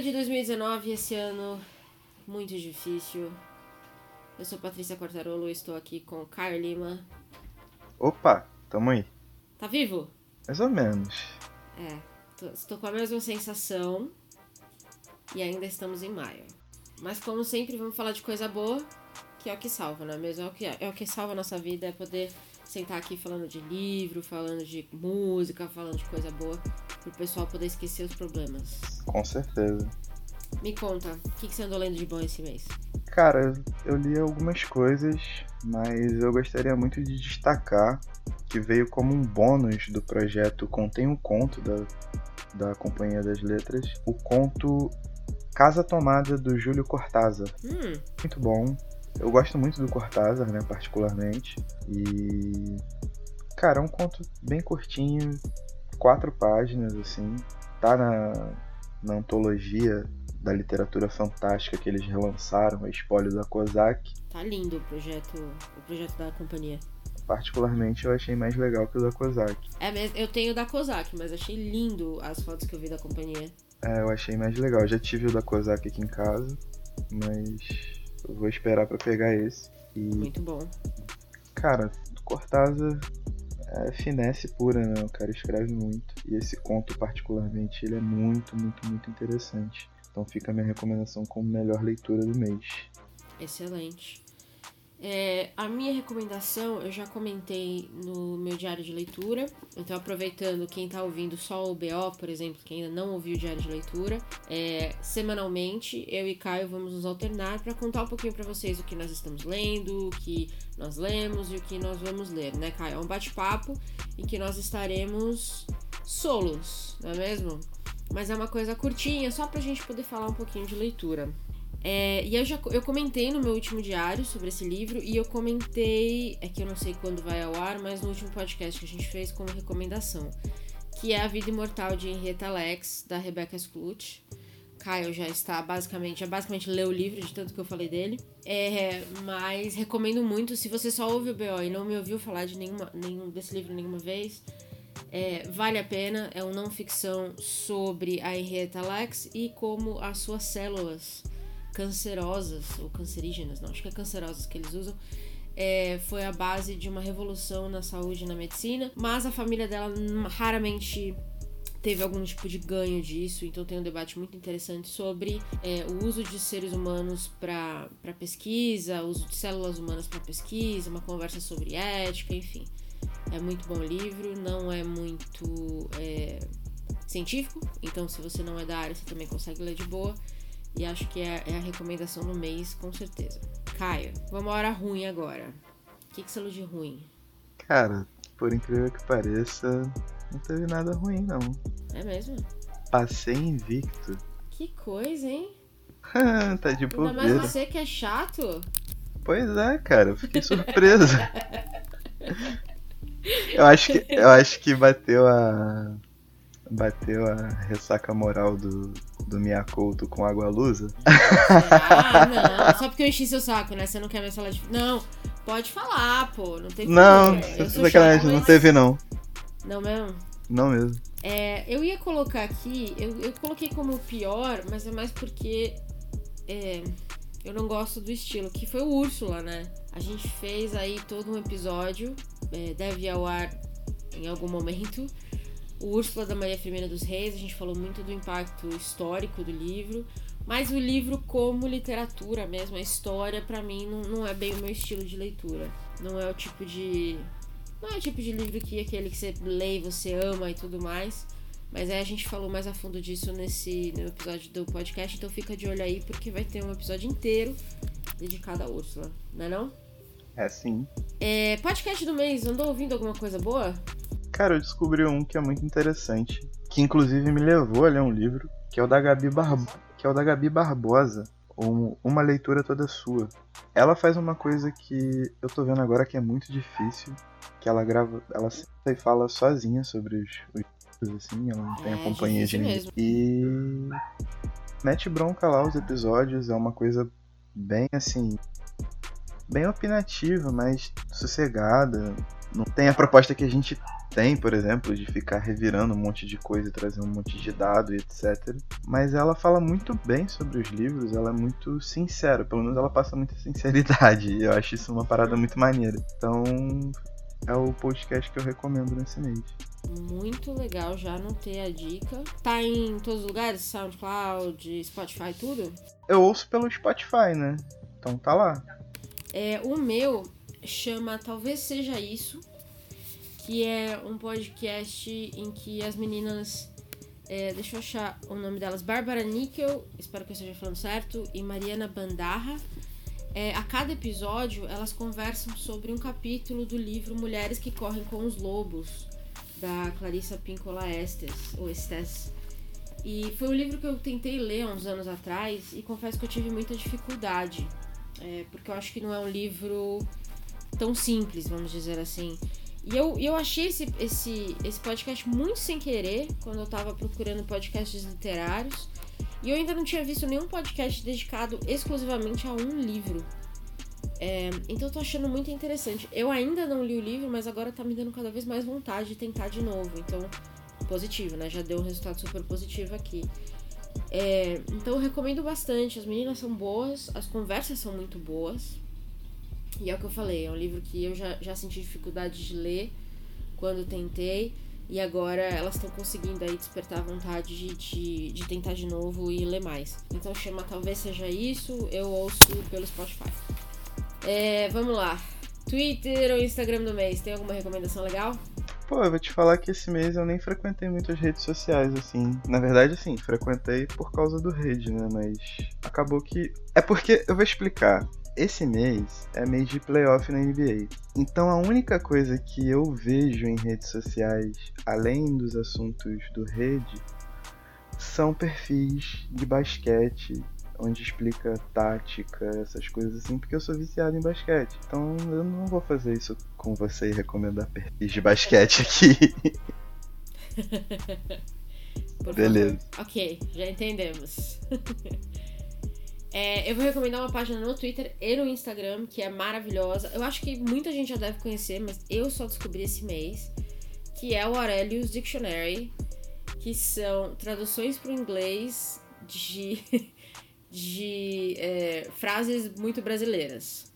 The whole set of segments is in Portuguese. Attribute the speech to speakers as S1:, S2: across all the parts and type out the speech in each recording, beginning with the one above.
S1: Maio de 2019, esse ano muito difícil. Eu sou Patrícia Quartarolo e estou aqui com Caio Lima.
S2: Opa, tamo aí.
S1: Tá vivo?
S2: Mais ou menos.
S1: É, tô, estou com a mesma sensação e ainda estamos em maio. Mas como sempre, vamos falar de coisa boa, que é o que salva, não é mesmo? É o que, é o que salva a nossa vida, é poder sentar aqui falando de livro, falando de música, falando de coisa boa, pro pessoal poder esquecer os problemas.
S2: Com certeza.
S1: Me conta, o que, que você andou lendo de bom esse mês?
S2: Cara, eu li algumas coisas, mas eu gostaria muito de destacar que veio como um bônus do projeto Contém um Conto da, da Companhia das Letras, o conto Casa Tomada do Júlio Cortázar.
S1: Hum,
S2: Muito bom. Eu gosto muito do Cortázar, né, particularmente. E cara, é um conto bem curtinho, quatro páginas assim. Tá na, na antologia da literatura fantástica que eles relançaram, a Espólio da Kozak.
S1: tá lindo o projeto, o projeto da companhia.
S2: Particularmente eu achei mais legal que o da Kozak.
S1: É, mesmo, eu tenho o da Kozak, mas achei lindo as fotos que eu vi da companhia.
S2: É, eu achei mais legal. Já tive o da Kozak aqui em casa, mas eu vou esperar pra pegar esse. E,
S1: Muito bom.
S2: cara, Cortázar é finesse pura, né? O cara escreve muito. E esse conto, particularmente, ele é muito, muito, muito interessante. Então fica a minha recomendação como melhor leitura do mês.
S1: Excelente. É, a minha recomendação eu já comentei no meu diário de leitura. Então, aproveitando quem tá ouvindo só o BO, por exemplo, que ainda não ouviu o diário de leitura, é, semanalmente eu e Caio vamos nos alternar para contar um pouquinho para vocês o que nós estamos lendo, o que nós lemos e o que nós vamos ler, né, Caio? É um bate-papo em que nós estaremos solos, não é mesmo? Mas é uma coisa curtinha, só pra gente poder falar um pouquinho de leitura. É, e eu já eu comentei no meu último diário sobre esse livro e eu comentei, é que eu não sei quando vai ao ar, mas no último podcast que a gente fez como recomendação, que é A Vida Imortal de Henrietta Lacks, da Rebecca Skloot. Caio já está basicamente, já basicamente leu o livro de tanto que eu falei dele. É, mas recomendo muito, se você só ouve o BO e não me ouviu falar de nenhuma, nenhum desse livro nenhuma vez, é, vale a pena, é uma não ficção sobre a Henrietta Lacks e como as suas células cancerosas, ou cancerígenas, não, acho que é cancerosas que eles usam, é, foi a base de uma revolução na saúde e na medicina, mas a família dela raramente teve algum tipo de ganho disso, então tem um debate muito interessante sobre é, o uso de seres humanos para pesquisa, o uso de células humanas para pesquisa, uma conversa sobre ética, enfim. É muito bom livro, não é muito é, científico, então se você não é da área, você também consegue ler de boa. E acho que é, é a recomendação do mês, com certeza. Caio, vamos à hora ruim agora. O que, que você leu de ruim?
S2: Cara, por incrível que pareça, não teve nada ruim, não.
S1: É mesmo?
S2: Passei invicto.
S1: Que coisa, hein?
S2: tá de
S1: Ainda mais
S2: bobeira.
S1: você que é chato.
S2: Pois é, cara, eu fiquei surpreso. eu acho que eu acho que bateu a bateu a ressaca moral do do Miyakoto com água lusa.
S1: Ah, não. Só porque eu enchi seu saco, né? Você não quer mais falar de. Não, pode falar, pô. Não tem
S2: Não,
S1: problema.
S2: Sacanagem,
S1: chata,
S2: não
S1: mas-
S2: teve não.
S1: Não mesmo?
S2: Não mesmo.
S1: É, eu ia colocar aqui, eu, eu coloquei como pior, mas é mais porque é, eu não gosto do estilo, que foi o Úrsula, né? A gente fez aí todo um episódio, é, deve ir ao ar em algum momento. O Úrsula da Maria Firmina dos Reis, a gente falou muito do impacto histórico do livro, mas o livro como literatura mesmo, a história, pra mim, não, não é bem o meu estilo de leitura. Não é o tipo de não é o tipo de livro que aquele que você lê e você ama e tudo mais. Mas aí a gente falou mais a fundo disso nesse no episódio do podcast, então fica de olho aí porque vai ter um episódio inteiro dedicado a Úrsula, não é não?
S2: É sim.
S1: É, podcast do mês, andou ouvindo alguma coisa boa?
S2: Cara, eu descobri um que é muito interessante, que inclusive me levou a ler um livro, que é o da Gabi, Barbo... que é o da Gabi Barbosa, um- Uma Leitura Toda Sua. Ela faz uma coisa que eu tô vendo agora que é muito difícil, que ela grava, ela senta e fala sozinha sobre os, os livros, assim, ela não tem
S1: É,
S2: a companhia de ninguém. E mete bronca lá os episódios, é uma coisa bem assim, bem opinativa, mas sossegada. Não tem a proposta que a gente tem, por exemplo, de ficar revirando um monte de coisa e trazer um monte de dado e etc. Mas ela fala muito bem sobre os livros, ela é muito sincera, pelo menos ela passa muita sinceridade. E eu acho isso uma parada muito maneira. Então, é o podcast que eu recomendo nesse mês.
S1: Muito legal, já anotei a dica. Tá em todos os lugares? SoundCloud, Spotify, tudo?
S2: Eu ouço pelo Spotify, né? Então tá lá.
S1: É, o meu chama Talvez Seja Isso, que é um podcast em que as meninas. É, deixa eu achar o nome delas. Bárbara Níquel, espero que eu esteja falando certo, e Mariana Bandarra. É, a cada episódio elas conversam sobre um capítulo do livro Mulheres que Correm com os Lobos, da Clarissa Pinkola Estes, ou Estes. E foi um livro que eu tentei ler há uns anos atrás e confesso que eu tive muita dificuldade, é, porque eu acho que não é um livro tão simples, vamos dizer assim. E eu, eu achei esse, esse, esse podcast muito sem querer, quando eu tava procurando podcasts literários. E eu ainda não tinha visto nenhum podcast dedicado exclusivamente a um livro. É, então eu tô achando muito interessante. Eu ainda não li o livro, mas agora tá me dando cada vez mais vontade de tentar de novo. Então, positivo, né? Já deu um resultado super positivo aqui. É, então eu recomendo bastante. As meninas são boas, as conversas são muito boas. E é o que eu falei, é um livro que eu já, já senti dificuldade de ler quando tentei. E agora elas estão conseguindo aí despertar a vontade de, de, de, tentar de novo e ler mais. Então chama Talvez Seja Isso, eu ouço pelo Spotify. É, vamos lá. Twitter ou Instagram do mês, tem alguma recomendação legal?
S2: Pô, eu vou te falar que esse mês eu nem frequentei muitas redes sociais, assim. Na verdade, assim, frequentei por causa do rede, né? Mas acabou que. É porque, eu vou explicar esse mês é mês de playoff na NBA. Então a única coisa que eu vejo em redes sociais, além dos assuntos do rede, são perfis de basquete, onde explica tática, essas coisas assim, porque eu sou viciado em basquete. Então eu não vou fazer isso com você e recomendar perfis de basquete aqui. Beleza.
S1: Ok, já entendemos. É, eu vou recomendar uma página no Twitter e no Instagram, que é maravilhosa. Eu acho que muita gente já deve conhecer, mas eu só descobri esse mês. Que é o Aurelius Dictionary, que são traduções para o inglês de, de é, frases muito brasileiras.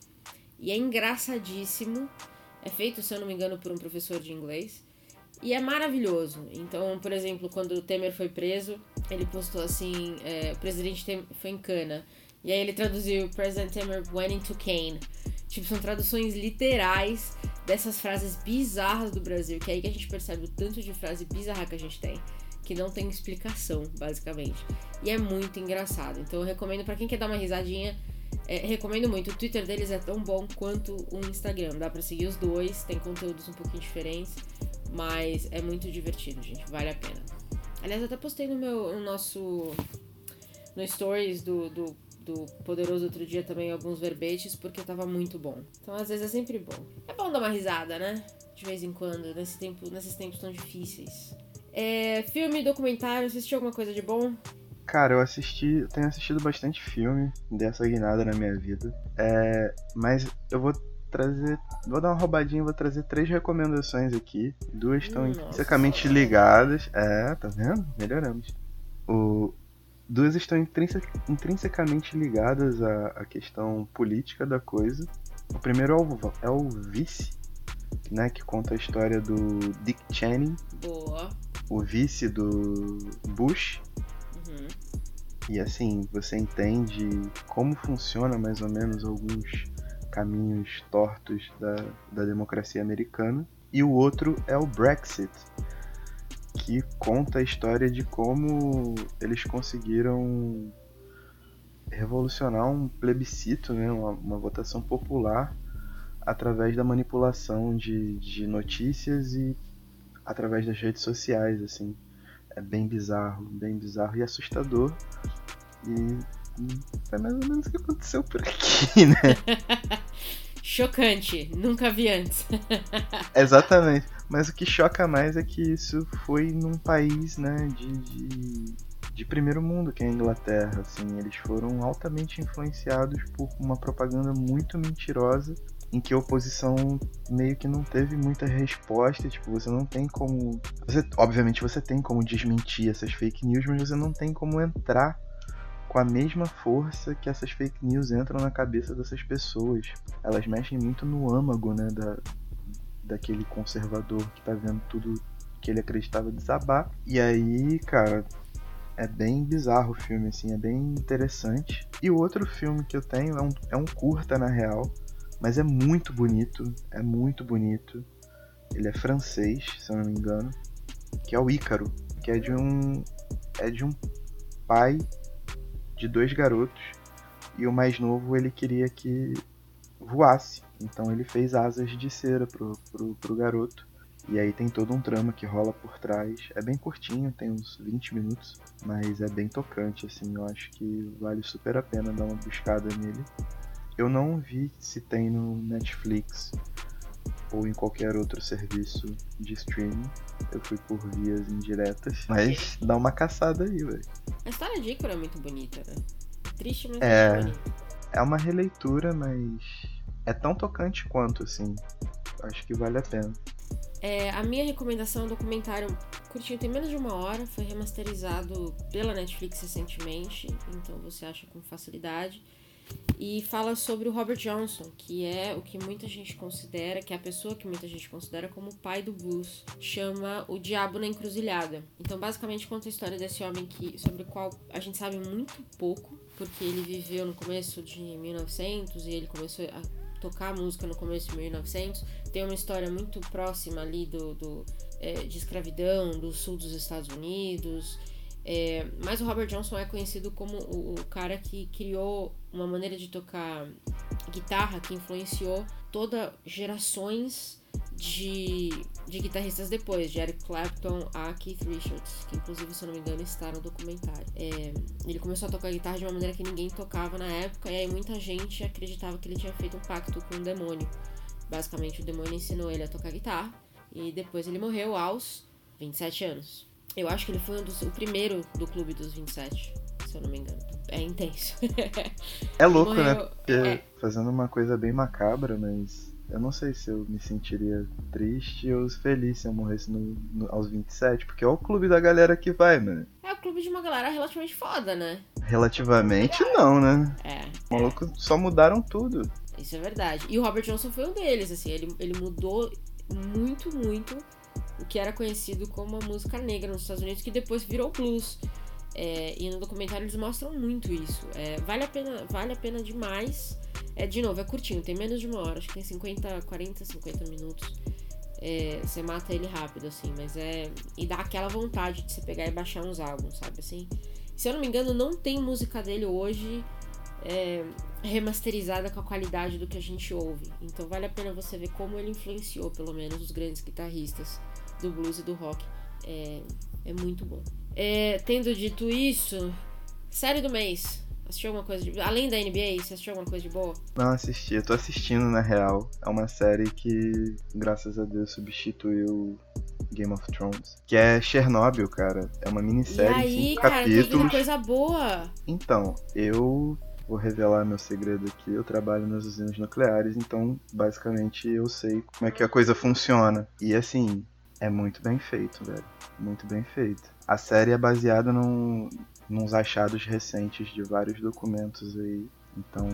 S1: E é engraçadíssimo. É feito, se eu não me engano, por um professor de inglês. E é maravilhoso. Então, por exemplo, quando o Temer foi preso, ele postou assim: é, o presidente foi em cana. E aí ele traduziu President Temer went into Kane. Tipo, são traduções literais dessas frases bizarras do Brasil, que é aí que a gente percebe o tanto de frase bizarra que a gente tem, que não tem explicação, basicamente. E é muito engraçado. Então eu recomendo para quem quer dar uma risadinha, é, recomendo muito. O Twitter deles é tão bom quanto o Instagram. Dá para seguir os dois, tem conteúdos um pouquinho diferentes, mas é muito divertido, gente. Vale a pena. Aliás, eu até postei no meu no nosso no stories do, do do Poderoso outro dia também alguns verbetes, porque tava muito bom. Então, às vezes é sempre bom. É bom dar uma risada, né? De vez em quando, nesse tempo, nesses tempos tão difíceis. É, filme, documentário, assistiu alguma coisa de bom?
S2: Cara, eu assisti, eu tenho assistido bastante filme dessa guinada na minha vida. É, mas eu vou trazer, vou dar uma roubadinha, vou trazer três recomendações aqui. Duas estão intrinsecamente ligadas. É, tá vendo? Melhoramos. O, duas estão intrinsecamente ligadas à, à, questão política da coisa. O primeiro é o, é o Vice, né, que conta a história do Dick Cheney,
S1: Boa.
S2: o vice do Bush.
S1: Uhum.
S2: E assim, você entende como funciona mais ou menos alguns caminhos tortos da, da democracia americana. E o outro é o Brexit, que conta a história de como eles conseguiram revolucionar um plebiscito, né, uma, uma votação popular, através da manipulação de, de notícias e através das redes sociais, assim. É bem bizarro, bem bizarro e assustador. E foi mais ou menos o que aconteceu por aqui, né?
S1: Chocante, nunca vi antes.
S2: Exatamente. Mas o que choca mais é que isso foi num país, né, de, de, de, primeiro mundo, que é a Inglaterra. Assim, eles foram altamente influenciados por uma propaganda muito mentirosa em que a oposição meio que não teve muita resposta, tipo, você não tem como. Você, obviamente você tem como desmentir essas fake news, mas você não tem como entrar com a mesma força que essas fake news entram na cabeça dessas pessoas. Elas mexem muito no âmago, né, da, daquele conservador que tá vendo tudo que ele acreditava desabar. E aí, cara, é bem bizarro o filme, assim, é bem interessante. E o outro filme que eu tenho é um, é um curta, na real, mas é muito bonito, é muito bonito. Ele é francês, se eu não me engano, que é o Ícaro, que é de um é de um pai de dois garotos e o mais novo ele queria que voasse. Então ele fez asas de cera pro, pro, pro garoto. E aí tem todo um trama que rola por trás. É bem curtinho, tem uns 20 minutos, mas é bem tocante, assim. Eu acho que vale super a pena dar uma buscada nele. Eu não vi se tem no Netflix ou em qualquer outro serviço de streaming. Eu fui por vias indiretas. Mas dá uma caçada aí, velho.
S1: A história de Icaro é muito bonita, né? Triste, mas
S2: é,
S1: é bonita.
S2: É uma releitura, mas é tão tocante quanto, assim. Acho que vale a pena.
S1: É, a minha recomendação é um documentário curtinho, tem menos de uma hora, foi remasterizado pela Netflix recentemente, então você acha com facilidade. E fala sobre o Robert Johnson, que é o que muita gente considera, que é a pessoa que muita gente considera como o pai do blues. Chama O Diabo na Encruzilhada. Então, basicamente, conta a história desse homem que, sobre o qual a gente sabe muito pouco, porque ele viveu no começo de 1900 e ele começou a tocar música no começo de 1900. Tem uma história muito próxima ali do, do é, de escravidão do sul dos Estados Unidos. É, mas o Robert Johnson é conhecido como o, o, cara que criou uma maneira de tocar guitarra que influenciou toda gerações de, de guitarristas depois, de Eric Clapton a Keith Richards, que inclusive, se eu não me engano, está no documentário. É, ele começou a tocar guitarra de uma maneira que ninguém tocava na época, e aí muita gente acreditava que ele tinha feito um pacto com o demônio. Basicamente, o demônio ensinou ele a tocar guitarra, e depois ele morreu aos 27 anos. Eu acho que ele foi um dos, o primeiro do clube dos 27, se eu não me engano. É intenso.
S2: é louco, né? Porque é. fazendo uma coisa bem macabra, mas eu não sei se eu me sentiria triste ou feliz se eu morresse no, no, aos 27, porque é o clube da galera que vai, mano.
S1: É o clube de uma galera relativamente foda, né?
S2: Relativamente não, né?
S1: É.
S2: Maluco, só mudaram tudo.
S1: Isso é verdade. E o Robert Johnson foi um deles, assim, ele, ele mudou muito, muito o que era conhecido como a música negra nos Estados Unidos, que depois virou blues. É, e no documentário eles mostram muito isso. É, vale, a pena, vale a pena demais. É, de novo, é curtinho, tem menos de uma hora, acho que tem 50, 40, 50 minutos. É, você mata ele rápido, assim, mas é. E dá aquela vontade de você pegar e baixar uns álbuns, sabe assim? Se eu não me engano, não tem música dele hoje é, remasterizada com a qualidade do que a gente ouve. Então vale a pena você ver como ele influenciou, pelo menos, os grandes guitarristas do blues e do rock. É, é muito bom. É, tendo dito isso, série do mês. Assistiu alguma coisa de. Além da NBA, você assistiu alguma coisa de boa?
S2: Não assisti, eu tô assistindo na real. É uma série que, graças a Deus, substituiu Game of Thrones. Que é Chernobyl, cara. É uma minissérie. E
S1: aí, cinco cara, capítulos. coisa boa.
S2: Então, eu vou revelar meu segredo aqui. Eu trabalho nas usinas nucleares, então basicamente eu sei como é que a coisa funciona. E assim, é muito bem feito, velho. Muito bem feito. A série é baseada num, nos achados recentes de vários documentos aí. Então.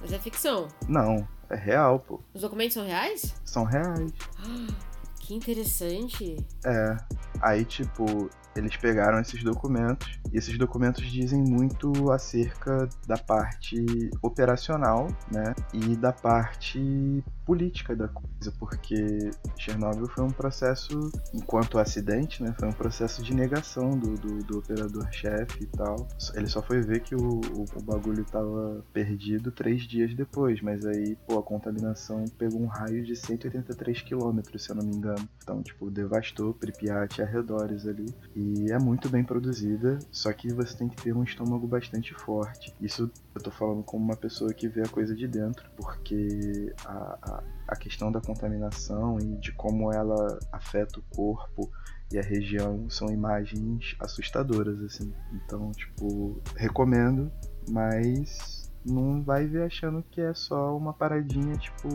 S1: Mas é ficção?
S2: Não, é real, pô.
S1: Os documentos são reais?
S2: São reais.
S1: Que interessante.
S2: É. Aí, tipo, eles pegaram esses documentos e esses documentos dizem muito acerca da parte operacional, né, e da parte política da coisa, porque Chernobyl foi um processo, enquanto acidente, né, foi um processo de negação do, do, do operador-chefe e tal. Ele só foi ver que o, o, o bagulho estava perdido três dias depois, mas aí, pô, a contaminação pegou um raio de 183 quilômetros, se eu não me engano. Então, tipo, devastou Pripyat e arredores ali. E é muito bem produzida, só que você tem que ter um estômago bastante forte. Isso eu tô falando como uma pessoa que vê a coisa de dentro, porque a, a, a questão da contaminação e de como ela afeta o corpo e a região são imagens assustadoras, assim. Então, tipo, recomendo, mas não vai ver achando que é só uma paradinha, tipo,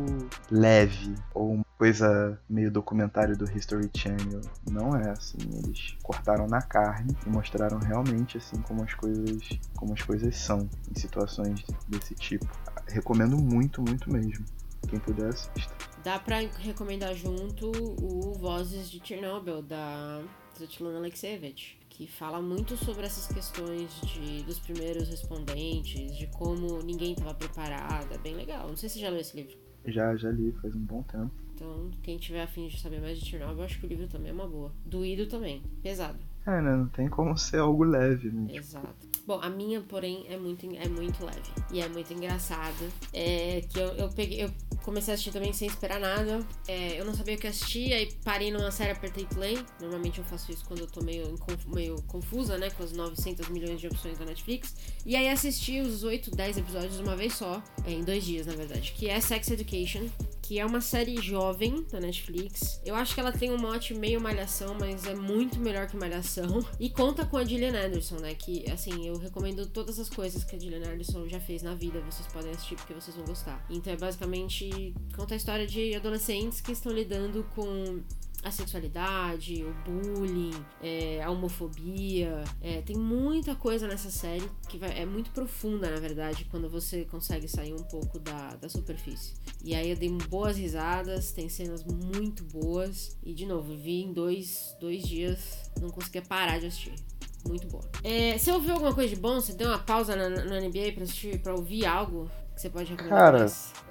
S2: leve, ou uma coisa meio documentário do History Channel. Não é assim, eles cortaram na carne e mostraram realmente assim como as coisas, como as coisas são em situações desse tipo. Recomendo muito, muito mesmo. Quem puder assista.
S1: Dá pra recomendar junto o Vozes de Chernobyl, da Svetlana Alexievich que fala muito sobre essas questões de, dos primeiros respondentes, de como ninguém estava preparado. É bem legal. Não sei se você já leu esse livro.
S2: Já, já li, faz um bom tempo.
S1: Então, quem tiver afim de saber mais de Chernobyl, eu acho que o livro também é uma boa. Doído também, pesado.
S2: É, né? Não tem como ser algo leve, né?
S1: Exato. Bom, a minha, porém, é muito, é muito leve. E é muito engraçada. É que eu, eu peguei. Eu comecei a assistir também sem esperar nada. É, eu não sabia o que assistir, aí parei numa série, apertei play. Normalmente eu faço isso quando eu tô meio, meio confusa, né? Com as 900 milhões de opções da Netflix. E aí assisti os 8, 10 episódios de uma vez só. É, em dois dias, na verdade. Que é Sex Education que é uma série jovem da Netflix. Eu acho que ela tem um mote meio malhação, mas é muito melhor que malhação. E conta com a Gillian Anderson, né? Que, assim, eu recomendo todas as coisas que a Gillian Anderson já fez na vida. Vocês podem assistir porque vocês vão gostar. Então é basicamente conta a história de adolescentes que estão lidando com a sexualidade, o bullying, é, a homofobia. É, tem muita coisa nessa série que vai, é muito profunda, na verdade, quando você consegue sair um pouco da, da superfície. E aí eu dei boas risadas, tem cenas muito boas. E de novo, vi em dois, dois dias, não conseguia parar de assistir muito boa. É, você ouviu alguma coisa de bom? Você deu uma pausa na, na NBA pra assistir, pra ouvir algo que você pode recomendar?
S2: Cara,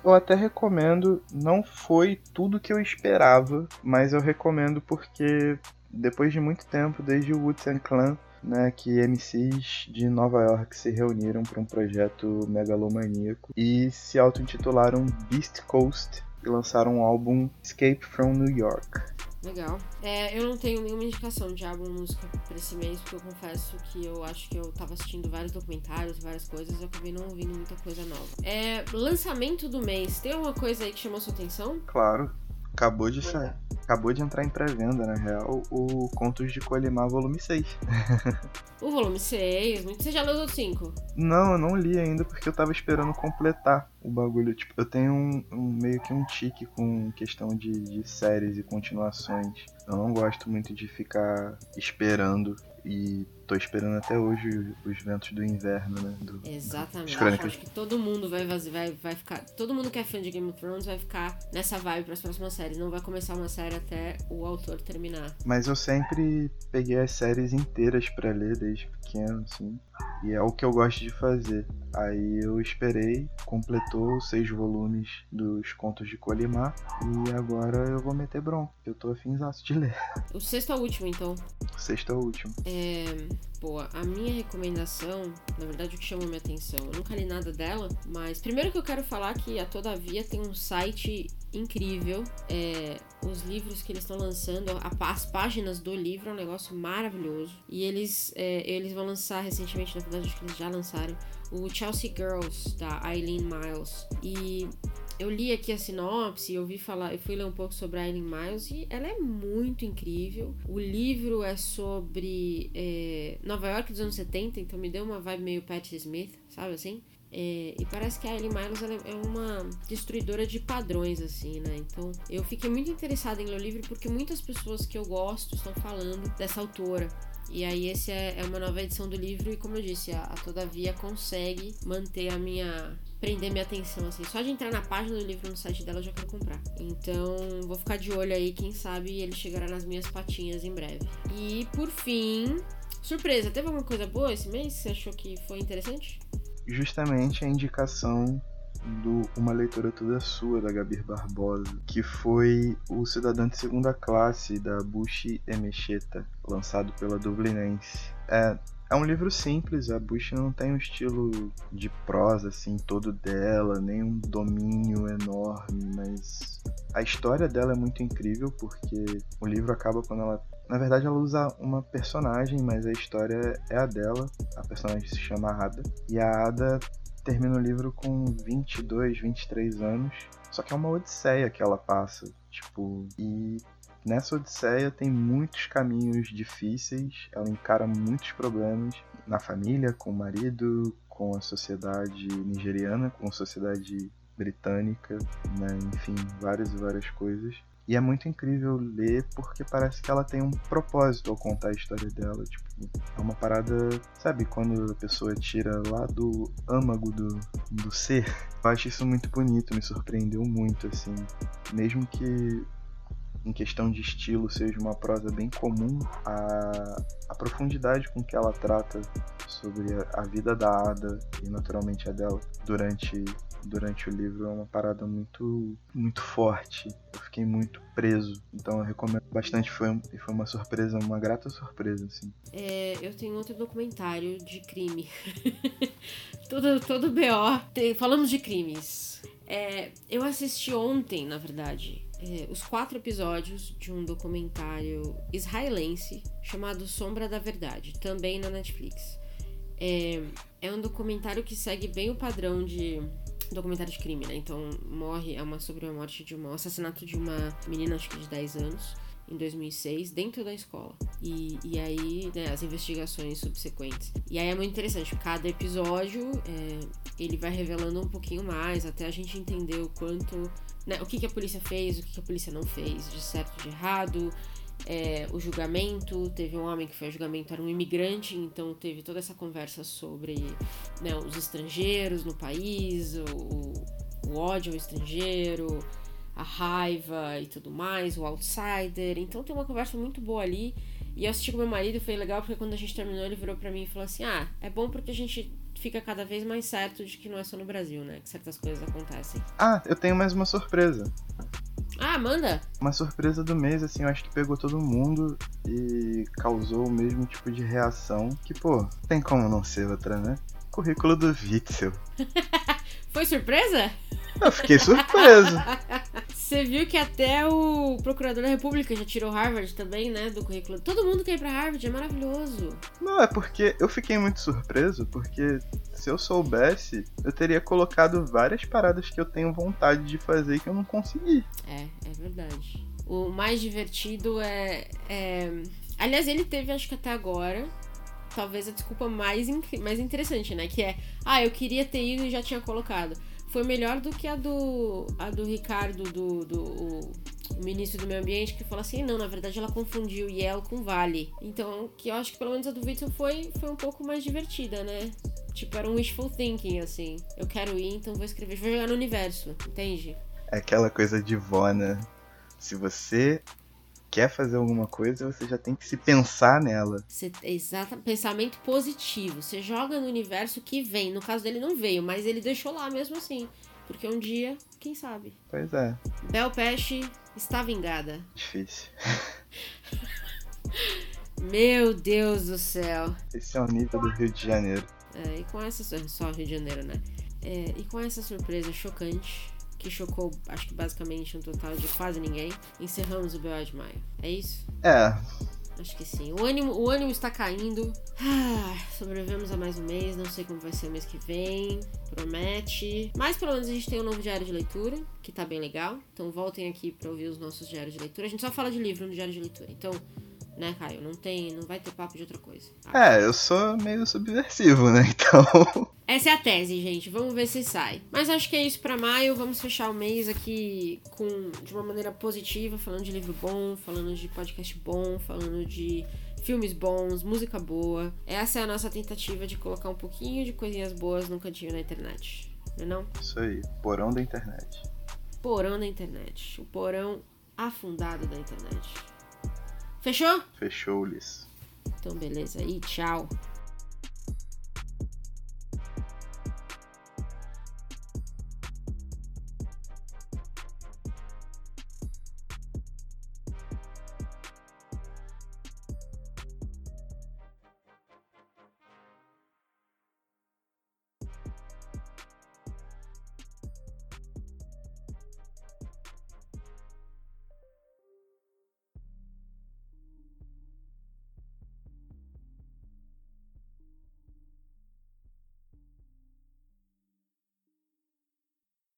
S2: eu até recomendo. Não foi tudo que eu esperava, mas eu recomendo porque depois de muito tempo, desde o Woods Clan, né, que MCs de Nova York se reuniram para um projeto megalomaníaco e se auto-intitularam Beast Coast e lançaram o álbum Escape from New York.
S1: Legal. É, eu não tenho nenhuma indicação de álbum música pra esse mês, porque eu confesso que eu acho que eu tava assistindo vários documentários, várias coisas, e eu acabei não ouvindo muita coisa nova. É, lançamento do mês, tem alguma coisa aí que chamou sua atenção?
S2: Claro. Acabou de sair. Acabou de entrar em pré-venda, na real, o Contos de Colimar volume 6.
S1: o volume 6? Você já leu os outros 5?
S2: Não, eu não li ainda porque eu tava esperando completar o bagulho. Tipo, eu tenho um, um meio que um tique com questão de, de séries e continuações. Eu não gosto muito de ficar esperando e tô esperando até hoje os ventos do inverno, né? Do,
S1: Exatamente. Acho que todo mundo vai, vai, vai ficar. Todo mundo que é fã de Game of Thrones vai ficar nessa vibe para as próximas séries. Não vai começar uma série até o autor terminar.
S2: Mas eu sempre peguei as séries inteiras para ler desde pequeno, assim. E é o que eu gosto de fazer. Aí eu esperei, completou os seis volumes dos Contos de Colimar. E agora eu vou meter bronca. Eu tô afinzaço de ler.
S1: O sexto é o último, então.
S2: O sexto é o último.
S1: É. Pô, a minha recomendação, na verdade, o que chamou minha atenção, eu nunca li nada dela, mas primeiro que eu quero falar que a Todavia tem um site incrível. É, os livros que eles estão lançando, as páginas do livro é um negócio maravilhoso. E eles, é, eles vão lançar recentemente, na verdade, acho que eles já lançaram, o Chelsea Girls, da Eileen Miles. E eu li aqui a sinopse, eu vi falar, eu fui ler um pouco sobre a Eileen Miles e ela é muito incrível. O livro é sobre é, Nova York dos anos 70, então me deu uma vibe meio Patti Smith, sabe assim? É, e parece que a Ellie Miles é uma destruidora de padrões, assim, né? Então eu fiquei muito interessada em ler o livro porque muitas pessoas que eu gosto estão falando dessa autora. E aí esse é, é uma nova edição do livro e como eu disse, a Todavia consegue manter a minha prender minha atenção, assim. Só de entrar na página do livro no site dela eu já quero comprar. Então, vou ficar de olho aí, quem sabe ele chegará nas minhas patinhas em breve. E por fim, surpresa, teve alguma coisa boa esse mês? Você achou que foi interessante?
S2: Justamente a indicação do Uma Leitura Toda Sua, da Gabir Barbosa, que foi o Cidadão de Segunda Classe, da Bushi Emecheta, lançado pela Dublinense. É, é um livro simples, a Bush não tem um estilo de prosa assim todo dela, nem um domínio enorme, mas a história dela é muito incrível porque o livro acaba quando ela, na verdade ela usa uma personagem, mas a história é a dela. A personagem se chama Ada e a Ada termina o livro com 22, 23 anos. Só que é uma odisseia que ela passa, tipo, e Nessa Odisseia tem muitos caminhos difíceis, ela encara muitos problemas na família, com o marido, com a sociedade nigeriana, com a sociedade britânica, né? enfim, várias e várias coisas. E é muito incrível ler porque parece que ela tem um propósito ao contar a história dela. Tipo, é uma parada, sabe, quando a pessoa tira lá do âmago do, do ser. Eu acho isso muito bonito, me surpreendeu muito, assim. Mesmo que em questão de estilo seja uma prosa bem comum, a, a profundidade com que ela trata sobre a, a vida da Ada e naturalmente a dela durante durante o livro é uma parada muito muito forte. Eu fiquei muito preso, então eu recomendo bastante. Foi, foi uma surpresa, uma grata surpresa, assim.
S1: É, eu tenho outro documentário de crime. todo, todo BO. Tem, falamos de crimes. É, eu assisti ontem, na verdade, é, os quatro episódios de um documentário israelense chamado Sombra da Verdade, também na Netflix. É, é um documentário que segue bem o padrão de documentário de crime, né? Então morre, é uma sobre a morte de uma, o assassinato de uma menina, acho que de 10 anos, em 2006, dentro da escola. E, e aí, né, as investigações subsequentes. E aí é muito interessante, cada episódio é, ele vai revelando um pouquinho mais, até a gente entender o quanto, né, o que, que a polícia fez, o que, que a polícia não fez, de certo, de errado, é, o julgamento. Teve um homem que foi a julgamento, era um imigrante, então teve toda essa conversa sobre né, os estrangeiros no país, o, o ódio ao estrangeiro, a raiva e tudo mais, o outsider. Então tem uma conversa muito boa ali. E eu assisti com meu marido, foi legal porque quando a gente terminou, ele virou para mim e falou assim: Ah, é bom porque a gente fica cada vez mais certo de que não é só no Brasil, né? Que certas coisas acontecem.
S2: Ah, eu tenho mais uma surpresa.
S1: Ah, manda!
S2: Uma surpresa do mês, assim, eu acho que pegou todo mundo e causou o mesmo tipo de reação. Que, pô, tem como não ser outra, né? Currículo do Witzel.
S1: Foi surpresa?
S2: Eu fiquei surpreso.
S1: Você viu que até o Procurador da República já tirou Harvard também, né? Do currículo. Todo mundo quer ir pra Harvard, é maravilhoso.
S2: Não, é porque eu fiquei muito surpreso, porque se eu soubesse, eu teria colocado várias paradas que eu tenho vontade de fazer que eu não consegui.
S1: É, é verdade. O mais divertido é. é... Aliás, ele teve, acho que até agora, talvez a desculpa mais, mais interessante, né? Que é, ah, eu queria ter ido e já tinha colocado foi melhor do que a do, a do Ricardo, do, do o, o ministro do Meio Ambiente, que falou assim: não, na verdade ela confundiu Yale com Vale. Então, que eu acho que pelo menos a do Witzel foi, foi um pouco mais divertida, né? Tipo, era um wishful thinking, assim. Eu quero ir, então vou escrever, vou jogar no universo, entende?
S2: É aquela coisa de vó, né? Se você quer fazer alguma coisa, você já tem que se pensar nela.
S1: Você, exato, pensamento positivo. Você joga no universo que vem. No caso dele não veio, mas ele deixou lá mesmo assim. Porque um dia, quem sabe?
S2: Pois é.
S1: Bel Peste está vingada.
S2: Difícil.
S1: Meu Deus do céu.
S2: Esse é o nível do Rio de Janeiro.
S1: É, e com essa. Só Rio de Janeiro, né? É, e com essa surpresa chocante que chocou, acho que basicamente um total de quase ninguém, encerramos o BO de maio. É isso?
S2: É.
S1: Acho que sim. O ânimo, o ânimo está caindo. Ah, sobrevivemos a mais um mês. Não sei como vai ser o mês que vem. Promete. Mas pelo menos a gente tem um novo diário de leitura, que tá bem legal. Então voltem aqui para ouvir os nossos diários de leitura. A gente só fala de livro no diário de leitura. Então né, Caio? Não tem, não vai ter papo de outra coisa.
S2: Tá? É, eu sou meio subversivo, né? Então.
S1: Essa é a tese, gente. Vamos ver se sai. Mas acho que é isso para maio. Vamos fechar o mês aqui com de uma maneira positiva, falando de livro bom, falando de podcast bom, falando de filmes bons, música boa. Essa é a nossa tentativa de colocar um pouquinho de coisinhas boas no cantinho da internet. Não é não?
S2: Isso aí, porão da internet.
S1: Porão da internet. O porão afundado da internet. Fechou?
S2: Fechou, Liz.
S1: Então, beleza aí. Tchau.